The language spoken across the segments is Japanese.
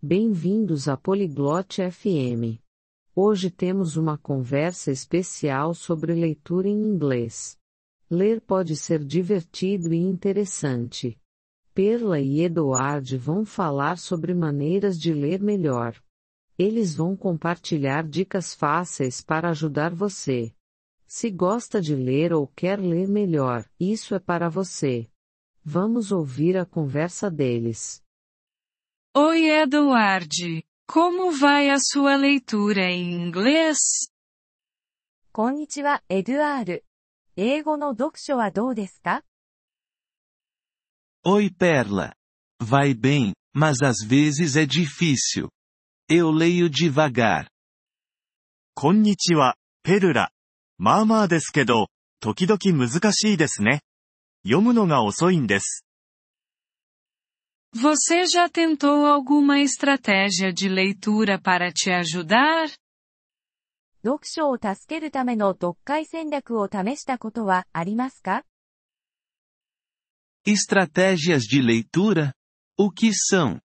Bem-vindos à Poliglote FM. Hoje temos uma conversa especial sobre leitura em inglês. Ler pode ser divertido e interessante. Perla e Eduard vão falar sobre maneiras de ler melhor. Eles vão compartilhar dicas fáceis para ajudar você. Se gosta de ler ou quer ler melhor, isso é para você. Vamos ouvir a conversa deles. Oi, Eduard. Como vai a sua leitura em inglês? こんにちは、エドゥアール。英語の読書はどうですか Oi Perla. Vai bem, mas às vezes é difícil. Eu leio devagar. こんにちは、ペルラ。まあまあですけど、時々難しいですね。読むのが遅いんです。Você já tentou alguma estratégia de leitura para te ajudar? 読書を助けるための読解戦略を試したことはありますか Estratégias de leitura? O que são?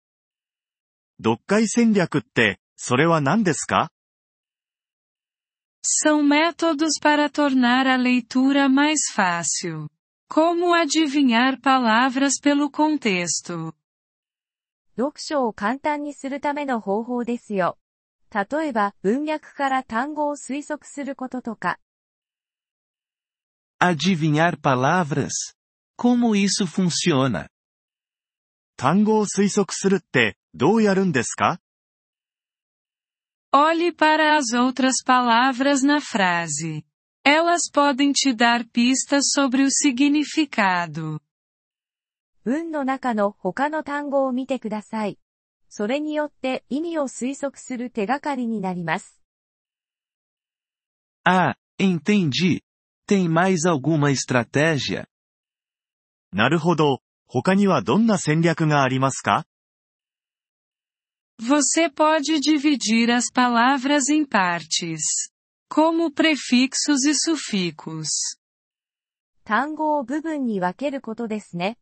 読解戦略って、それは何ですか São métodos para tornar a leitura mais fácil. Como adivinhar palavras pelo contexto? 読書を簡単にするための方法ですよ。例えば、文脈から単語を推測することとか。 Adivinhar palavras? Como isso funciona? 単語を推測するって、どうやるんですか Olhe para as outras palavras na frase. Elas podem te dar pistas sobre o significado. 文の中の他の単語を見てください。それによって意味を推測する手がかりになります。Ah, entendi. Tem mais alguma estratégia? なるほど。他にはどんな戦略がありますか Você pode dividir as palavras em partes, como prefixos e sufixos. 単語を部分に分けることですね。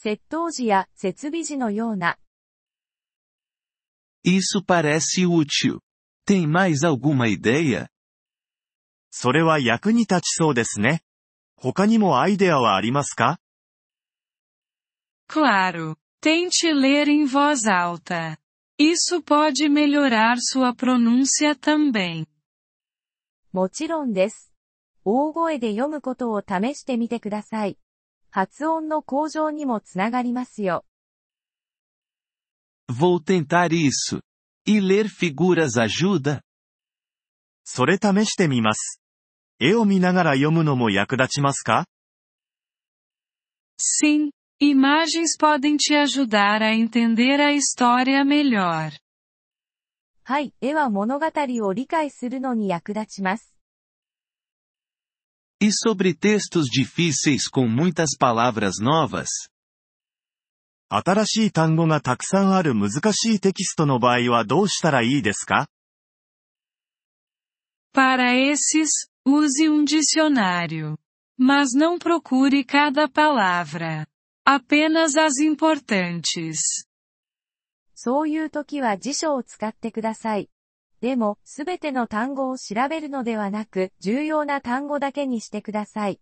接頭時や設備時のような。Isso parece útil. Tem mais alguma ideia? それは役に立ちそうですね。他にもアイデアはありますか Claro, tente ler em voz alta. Isso pode melhorar sua pronúncia também. もちろんです。大声で読むことを試してみてください。発音の向上にもつながりますよ。Vou tentar isso. E ler figuras ajuda? それ試してみます。絵を見ながら読むのも役立ちますか Sim, imagens podem te ajudar a entender a história melhor. はい、絵は物語を理解するのに役立ちます。E sobre textos difíceis com muitas palavras novas? 新しい単語がたくさんある難しいテキストの場合はどうしたらいいですか Para esses, use um dicionário. Mas não procure cada palavra. Apenas as importantes. そういう時は辞書を使ってください。 でも、すべての単語を調べるのではなく、重要な単語だけにしてください。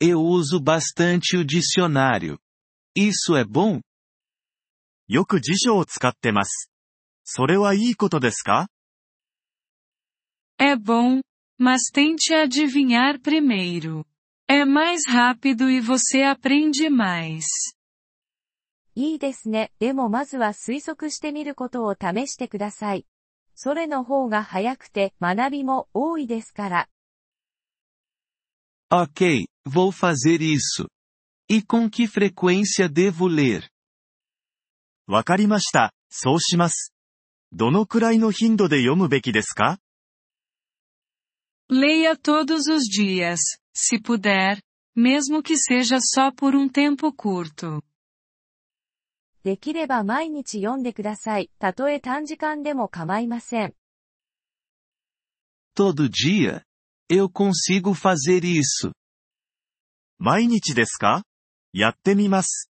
Eu uso bastante o dicionário. Isso é bom? よく辞書を使ってます。それはいいことですか É bom, mas tente adivinhar primeiro. É mais rápido e você aprende mais. いいですね。でもまずは推測してみることを試してください。それの方が早くて学びも多いですから。Ok, vou fazer isso. E com que frequência devo ler? わかりました。そうします。どのくらいの頻度で読むべきですか Leia todos os dias, se puder, mesmo que seja só por um tempo curto. できれば毎日読んでください。たとえ短時間でも構いません。Todo dia? Eu consigo fazer isso. 毎日ですかやってみます。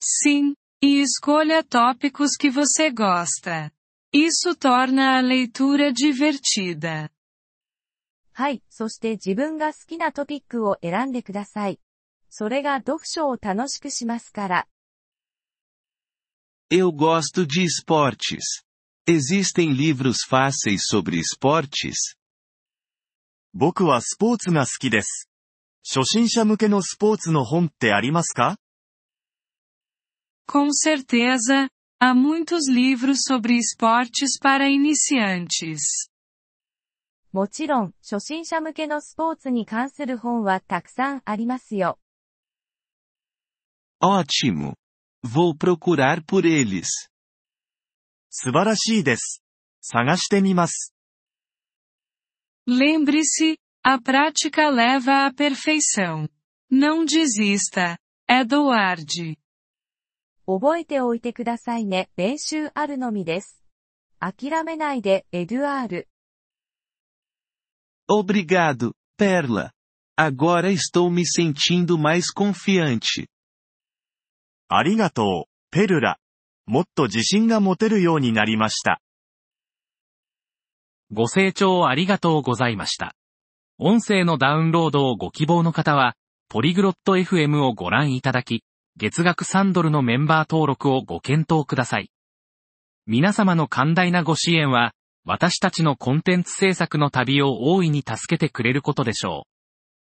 Sim, E escolha tópicos que você gosta. Isso torna a leitura divertida. はい、そして自分が好きなトピックを選んでください。それが読書を楽しくしますから。Eu gosto de esportes. Existem livros fáceis sobre esportes? 僕はスポーツが好きです。初心者向けのスポーツの本ってありますか Com certeza, há muitos livros sobre esportes para iniciantes. もちろん、初心者向けのスポーツに関する本はたくさんありますよ。 Ótimo! Vou procurar por eles. 素晴らしいです。探してみます。 Lembre-se, a prática leva à perfeição. Não desista. Edward. 覚えておいてくださいね。練習あるのみです。諦めないで、エドゥアール。 Obrigado, Perla. Agora estou me sentindo mais confiante. ありがとう、ペルラ。もっと自信が持てるようになりました。ご清聴ありがとうございました。音声のダウンロードをご希望の方は、ポリグロット FM をご覧いただき、月額3ドルのメンバー登録をご検討ください。皆様の寛大なご支援は、私たちのコンテンツ制作の旅を大いに助けてくれることでしょう。